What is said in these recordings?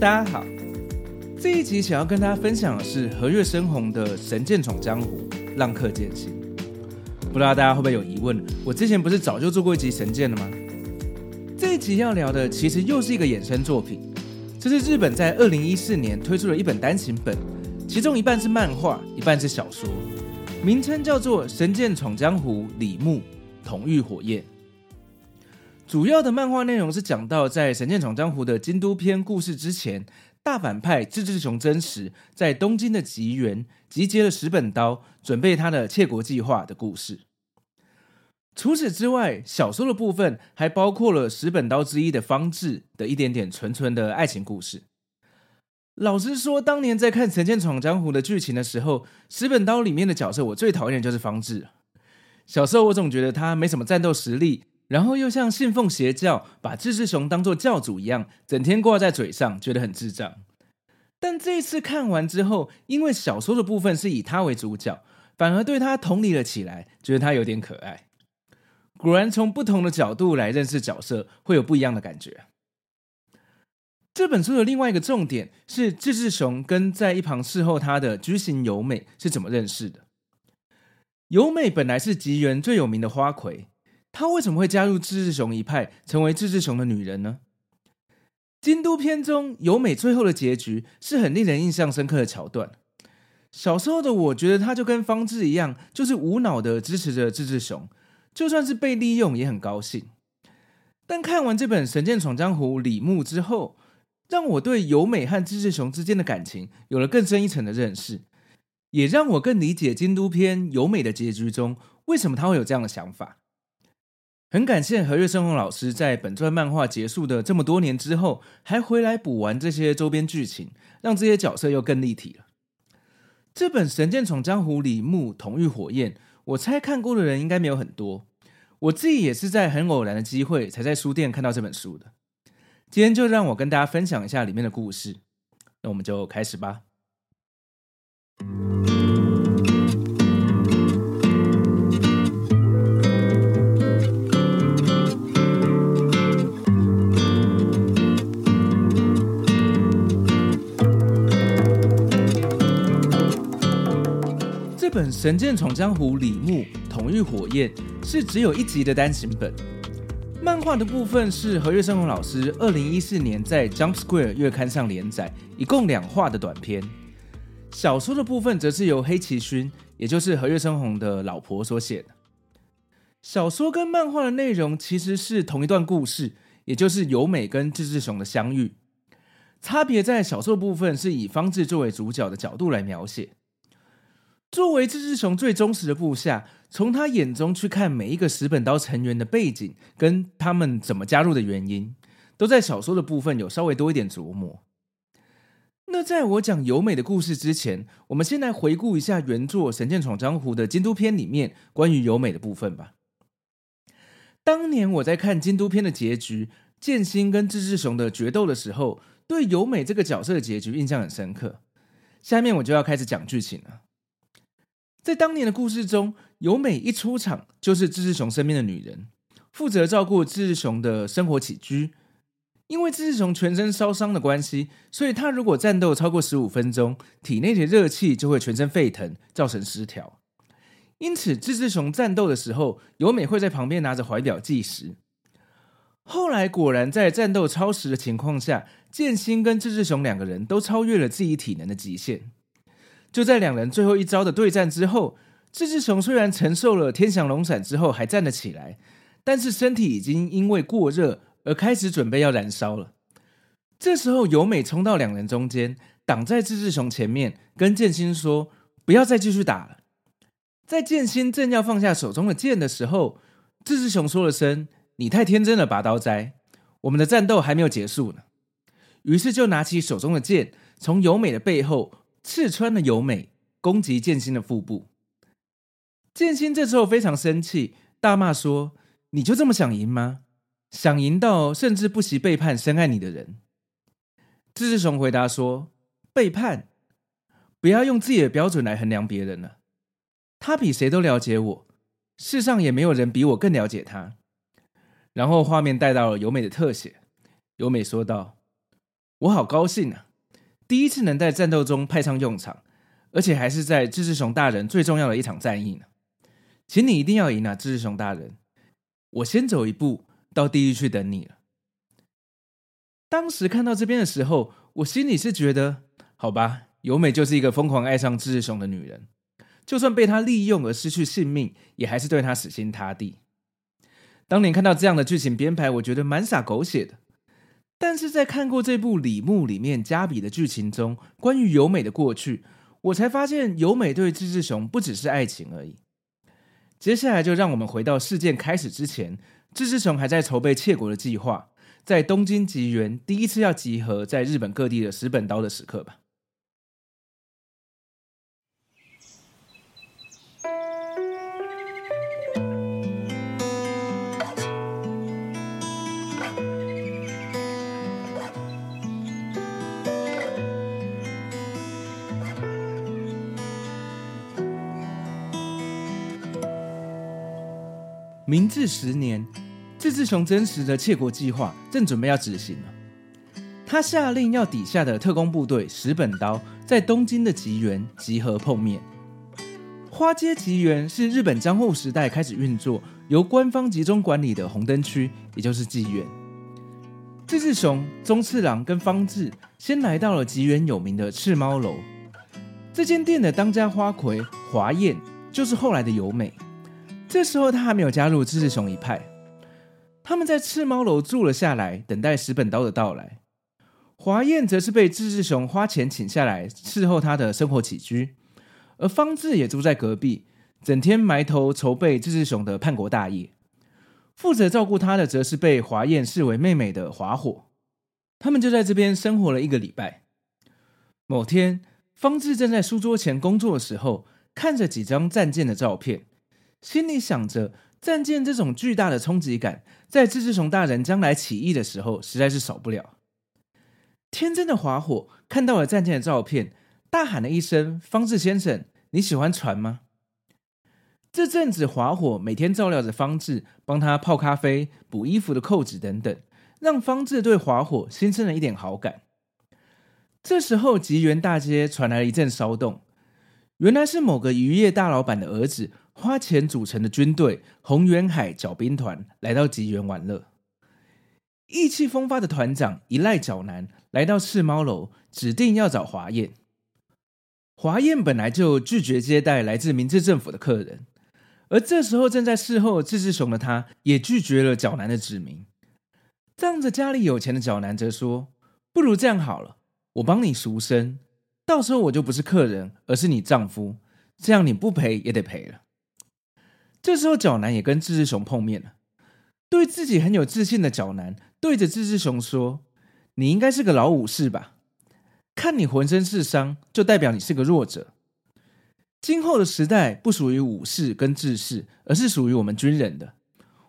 大家好，这一集想要跟大家分享的是和月生红的《神剑闯江湖》浪客剑心。不知道大家会不会有疑问？我之前不是早就做过一集神剑了吗？这一集要聊的其实又是一个衍生作品，这是日本在二零一四年推出的一本单行本，其中一半是漫画，一半是小说，名称叫做《神剑闯江湖》李牧统御火焰。主要的漫画内容是讲到，在《神剑闯江湖》的京都篇故事之前，大反派志志雄真实在东京的吉原集结了十本刀，准备他的窃国计划的故事。除此之外，小说的部分还包括了十本刀之一的方志的一点点纯纯的爱情故事。老实说，当年在看《神剑闯江湖》的剧情的时候，十本刀里面的角色，我最讨厌就是方志。小时候我总觉得他没什么战斗实力。然后又像信奉邪教，把智智雄当做教主一样，整天挂在嘴上，觉得很智障。但这一次看完之后，因为小说的部分是以他为主角，反而对他同理了起来，觉得他有点可爱。果然，从不同的角度来认识角色，会有不一样的感觉。这本书的另外一个重点是智智雄跟在一旁侍候他的居行由美是怎么认识的。由美本来是吉原最有名的花魁。他为什么会加入志志雄一派，成为志志雄的女人呢？京都篇中，由美最后的结局是很令人印象深刻的桥段。小时候的我觉得她就跟方志一样，就是无脑的支持着志志雄，就算是被利用也很高兴。但看完这本《神剑闯江湖》李牧之后，让我对由美和志志雄之间的感情有了更深一层的认识，也让我更理解京都篇由美的结局中为什么他会有这样的想法。很感谢何月伸宏老师在本传漫画结束的这么多年之后，还回来补完这些周边剧情，让这些角色又更立体了。这本《神剑闯江湖》李牧统御火焰，我猜看过的人应该没有很多。我自己也是在很偶然的机会才在书店看到这本书的。今天就让我跟大家分享一下里面的故事。那我们就开始吧。这本《神剑闯江湖》李牧统御火焰是只有一集的单行本，漫画的部分是和月伸宏老师二零一四年在《Jump Square》月刊上连载，一共两话的短篇。小说的部分则是由黑崎薰，也就是和月伸宏的老婆所写的。小说跟漫画的内容其实是同一段故事，也就是由美跟志志雄的相遇，差别在小说部分是以方志作为主角的角度来描写。作为志志雄最忠实的部下，从他眼中去看每一个石本刀成员的背景，跟他们怎么加入的原因，都在小说的部分有稍微多一点琢磨。那在我讲由美的故事之前，我们先来回顾一下原作《神剑闯江湖》的京都篇里面关于由美的部分吧。当年我在看京都篇的结局，剑心跟志志雄的决斗的时候，对由美这个角色的结局印象很深刻。下面我就要开始讲剧情了。在当年的故事中，由美一出场就是志志雄身边的女人，负责照顾志志雄的生活起居。因为志志雄全身烧伤的关系，所以他如果战斗超过十五分钟，体内的热气就会全身沸腾，造成失调。因此，志志雄战斗的时候，由美会在旁边拿着怀表计时。后来果然在战斗超时的情况下，剑心跟志志雄两个人都超越了自己体能的极限。就在两人最后一招的对战之后，志志雄虽然承受了天翔龙闪之后还站了起来，但是身体已经因为过热而开始准备要燃烧了。这时候由美冲到两人中间，挡在志志雄前面，跟剑心说：“不要再继续打了。”在剑心正要放下手中的剑的时候，志志雄说了声：“你太天真了，拔刀斋，我们的战斗还没有结束呢。”于是就拿起手中的剑，从由美的背后刺穿了由美，攻击剑心的腹部。剑心这时候非常生气，大骂说：“你就这么想赢吗？想赢到甚至不惜背叛深爱你的人？”志志雄回答说：“背叛，不要用自己的标准来衡量别人了。他比谁都了解我，世上也没有人比我更了解他。”然后画面带到了由美的特写，由美说道。我好高兴啊！第一次能在战斗中派上用场，而且还是在志志雄大人最重要的一场战役呢。请你一定要赢啊，志志雄大人！我先走一步到地狱去等你了。当时看到这边的时候，我心里是觉得，好吧，由美就是一个疯狂爱上志志雄的女人，就算被他利用而失去性命，也还是对他死心塌地。当年看到这样的剧情编排，我觉得蛮洒狗血的。但是在看过这部《李牧》里面加比的剧情中，关于由美的过去，我才发现由美对志志雄不只是爱情而已。接下来就让我们回到事件开始之前，志志雄还在筹备窃国的计划，在东京吉原第一次要集合在日本各地的石本刀的时刻吧。明治十年，志志雄真实的窃国计划正准备要执行了。他下令要底下的特工部队十本刀在东京的吉原集合碰面。花街吉原是日本江户时代开始运作、由官方集中管理的红灯区，也就是妓院。志志雄、宗次郎跟方志先来到了吉原有名的赤猫楼。这间店的当家花魁华彦，就是后来的由美。这时候他还没有加入志志雄一派，他们在赤猫楼住了下来，等待石本刀的到来。华彦则是被志志雄花钱请下来伺候他的生活起居，而方志也住在隔壁，整天埋头筹备志志雄的叛国大业。负责照顾他的，则是被华彦视为妹妹的华火。他们就在这边生活了一个礼拜。某天，方志正在书桌前工作的时候，看着几张战舰的照片。心里想着，战舰这种巨大的冲击感，在志志雄大人将来起义的时候，实在是少不了。天真的华火看到了战舰的照片，大喊了一声：“方志先生，你喜欢船吗？”这阵子，华火每天照料着方志，帮他泡咖啡、补衣服的扣子等等，让方志对华火心生了一点好感。这时候，吉原大街传来了一阵骚动，原来是某个渔业大老板的儿子。花钱组成的军队红原海角兵团来到吉原玩乐，意气风发的团长一赖角男来到赤猫楼，指定要找华彦。华彦本来就拒绝接待来自明治政府的客人，而这时候正在侍候志志雄的他，也拒绝了角男的指名。仗着家里有钱的角男则说：“不如这样好了，我帮你赎身，到时候我就不是客人，而是你丈夫，这样你不赔也得赔了。”这时候，角南也跟志志雄碰面了。对自己很有自信的角南，对着志志雄说：“你应该是个老武士吧？看你浑身是伤，就代表你是个弱者。今后的时代不属于武士跟志士，而是属于我们军人的。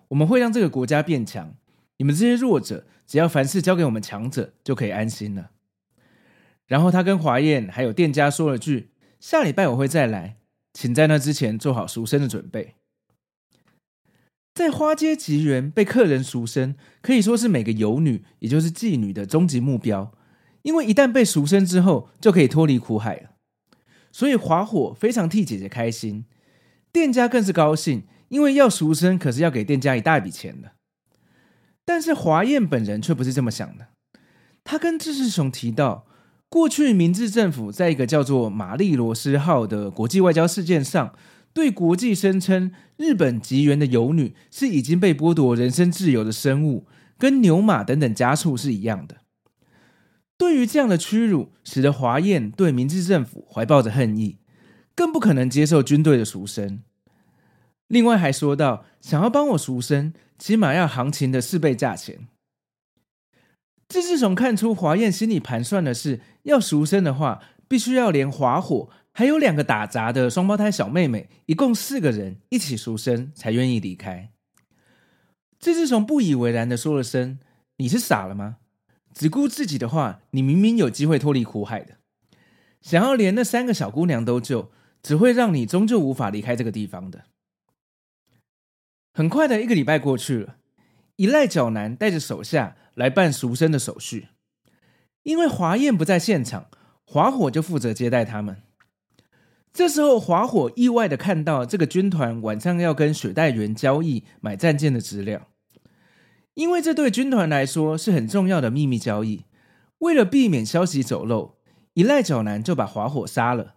我们会让这个国家变强。你们这些弱者，只要凡事交给我们强者，就可以安心了。”然后他跟华燕还有店家说了句：“下礼拜我会再来，请在那之前做好赎身的准备。”在花街吉原被客人赎身，可以说是每个游女，也就是妓女的终极目标。因为一旦被赎身之后，就可以脱离苦海了。所以华火非常替姐姐开心，店家更是高兴，因为要赎身可是要给店家一大笔钱的。但是华彦本人却不是这么想的，他跟志士雄提到，过去明治政府在一个叫做玛丽罗斯号的国际外交事件上。对国际声称，日本吉原的游女是已经被剥夺人身自由的生物，跟牛马等等家畜是一样的。对于这样的屈辱，使得华燕对明治政府怀抱着恨意，更不可能接受军队的赎身。另外还说到，想要帮我赎身，起码要行情的四倍价钱。志志雄看出华燕心里盘算的是，要赎身的话，必须要连华火还有两个打杂的双胞胎小妹妹，一共四个人一起赎身，才愿意离开。志志雄不以为然的说了声：“你是傻了吗？只顾自己的话，你明明有机会脱离苦海的。想要连那三个小姑娘都救，只会让你终究无法离开这个地方的。”很快的一个礼拜过去了，一赖角南带着手下来办赎身的手续。因为华彦不在现场，华火就负责接待他们。这时候，华火意外的看到这个军团晚上要跟雪代缘交易买战舰的资料，因为这对军团来说是很重要的秘密交易。为了避免消息走漏，一赖角南就把华火杀了，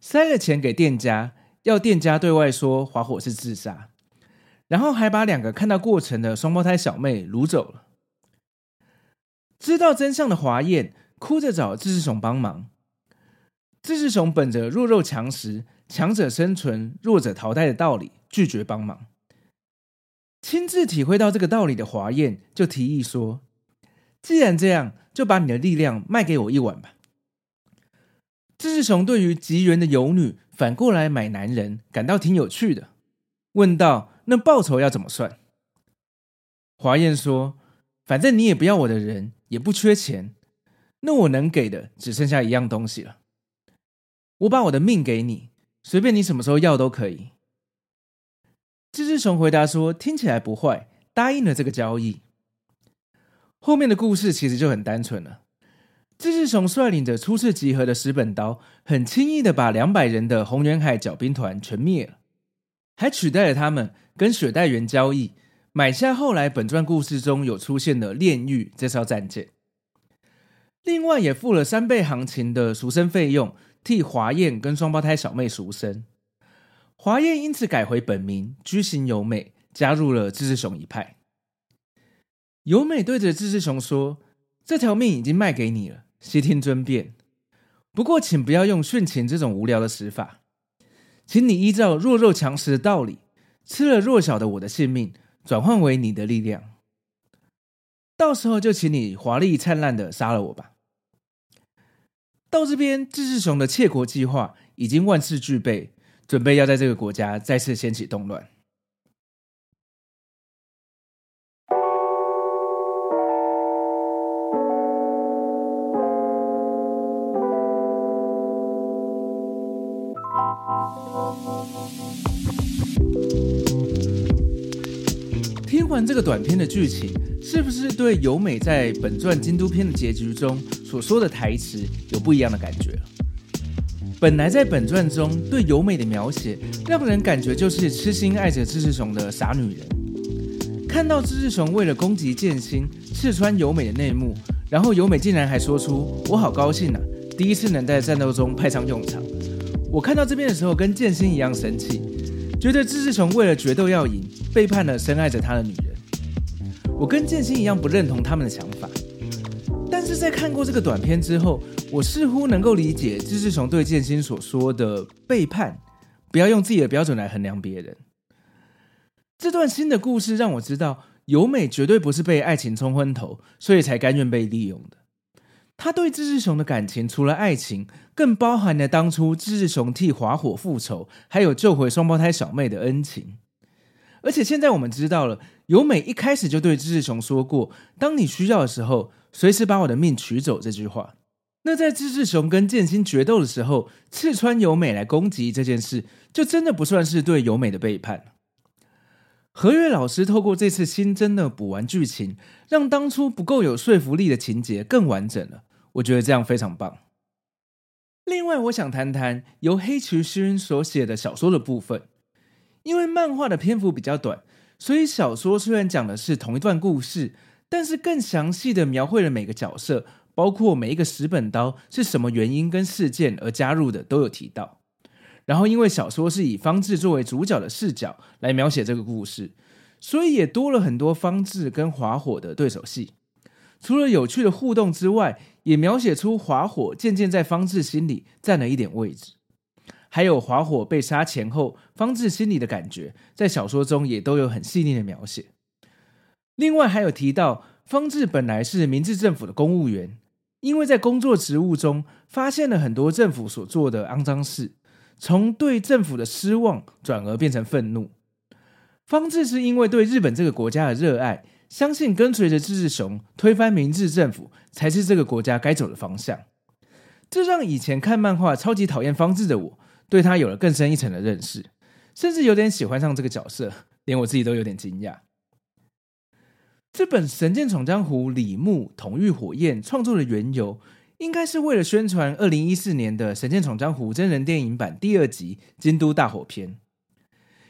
塞了钱给店家，要店家对外说华火是自杀。然后还把两个看到过程的双胞胎小妹掳走了。知道真相的华燕哭着找志志雄帮忙。志志雄本着弱肉强食、强者生存、弱者淘汰的道理，拒绝帮忙。亲自体会到这个道理的华燕就提议说：“既然这样，就把你的力量卖给我一晚吧。”志志雄对于吉原的游女反过来买男人感到挺有趣的，问道。那报酬要怎么算？华燕说：“反正你也不要我的人，也不缺钱，那我能给的只剩下一样东西了。我把我的命给你，随便你什么时候要都可以。”志志雄回答说：“听起来不坏，答应了这个交易。”后面的故事其实就很单纯了。志志雄率领着初次集合的石本刀，很轻易的把两百人的红原海角兵团全灭了。还取代了他们，跟雪代缘交易，买下后来本传故事中有出现的炼狱这艘战舰。另外也付了三倍行情的赎身费用，替华燕跟双胞胎小妹赎身。华燕因此改回本名，居行由美，加入了志志雄一派。由美对着志志雄说：“这条命已经卖给你了，悉听尊便。不过，请不要用殉情这种无聊的死法。”请你依照弱肉强食的道理，吃了弱小的我的性命，转换为你的力量。到时候就请你华丽灿烂的杀了我吧。到这边，志志雄的窃国计划已经万事俱备，准备要在这个国家再次掀起动乱。完这个短片的剧情，是不是对由美在本传京都篇的结局中所说的台词有不一样的感觉了？本来在本传中对由美的描写，让人感觉就是痴心爱着志志雄的傻女人。看到志志雄为了攻击剑心，刺穿由美的内幕，然后由美竟然还说出“我好高兴啊，第一次能在战斗中派上用场”。我看到这边的时候，跟剑心一样生气，觉得志志雄为了决斗要赢，背叛了深爱着他的女人。我跟剑心一样不认同他们的想法，但是在看过这个短片之后，我似乎能够理解志志雄对剑心所说的背叛，不要用自己的标准来衡量别人。这段新的故事让我知道，由美绝对不是被爱情冲昏头，所以才甘愿被利用的。他对志志雄的感情，除了爱情，更包含了当初志志雄替华火复仇，还有救回双胞胎小妹的恩情。而且现在我们知道了，由美一开始就对志志雄说过：“当你需要的时候，随时把我的命取走。”这句话。那在志志雄跟剑心决斗的时候，刺穿由美来攻击这件事，就真的不算是对由美的背叛。和月老师透过这次新增的补完剧情，让当初不够有说服力的情节更完整了。我觉得这样非常棒。另外，我想谈谈由黑崎勋所写的小说的部分，因为漫画的篇幅比较短，所以小说虽然讲的是同一段故事，但是更详细的描绘了每个角色，包括每一个石本刀是什么原因跟事件而加入的，都有提到。然后，因为小说是以方志作为主角的视角来描写这个故事，所以也多了很多方志跟华火的对手戏。除了有趣的互动之外，也描写出华火渐渐在方志心里占了一点位置。还有华火被杀前后，方志心里的感觉，在小说中也都有很细腻的描写。另外还有提到方志本来是明治政府的公务员，因为在工作职务中发现了很多政府所做的肮脏事，从对政府的失望转而变成愤怒。方志是因为对日本这个国家的热爱，相信跟随着志志雄推翻明治政府才是这个国家该走的方向。这让以前看漫画超级讨厌方志的我，对他有了更深一层的认识，甚至有点喜欢上这个角色，连我自己都有点惊讶。这本《神剑闯江湖》李牧同御火焰创作的缘由，应该是为了宣传二零一四年的《神剑闯江湖》真人电影版第二集《京都大火篇》。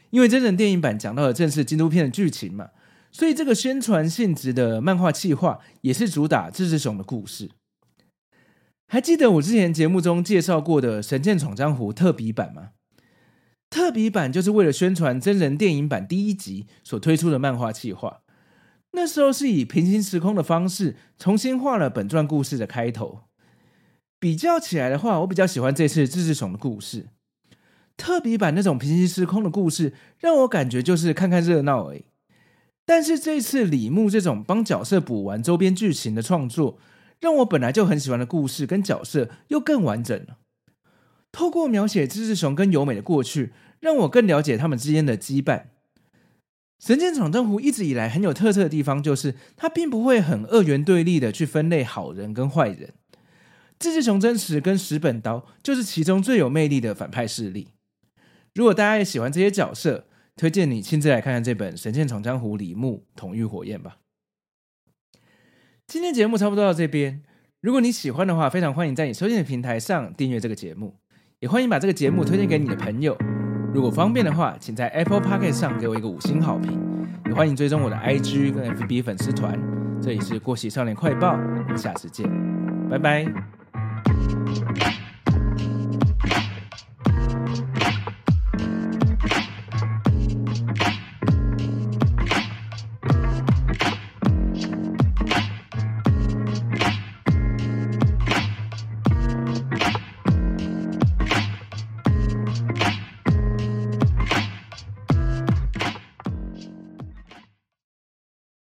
因为真人电影版讲到的正是京都篇的剧情嘛，所以这个宣传性质的漫画企划也是主打志志雄的故事。还记得我之前节目中介绍过的《神剑闯江湖》特别版吗？特别版就是为了宣传真人电影版第一集所推出的漫画企划。那时候是以平行时空的方式重新画了本传故事的开头。比较起来的话，我比较喜欢这次志志雄的故事。特别版那种平行时空的故事，让我感觉就是看看热闹而已。但是这次李牧这种帮角色补完周边剧情的创作，让我本来就很喜欢的故事跟角色又更完整了。透过描写志志雄跟由美的过去，让我更了解他们之间的羁绊。《神剑闯江湖》一直以来很有特色的地方，就是它并不会很二元对立的去分类好人跟坏人。志志雄真实跟石本刀就是其中最有魅力的反派势力。如果大家也喜欢这些角色，推荐你亲自来看看这本《神剑闯江湖》李牧统御火焰吧。今天节目差不多到这边，如果你喜欢的话，非常欢迎在你收听的平台上订阅这个节目，也欢迎把这个节目推荐给你的朋友。如果方便的话，请在 Apple Podcast 上给我一个五星好评，也欢迎追踪我的 IG 跟 FB 粉丝团。这里是过气少年快报，下次见，拜拜。Yeah.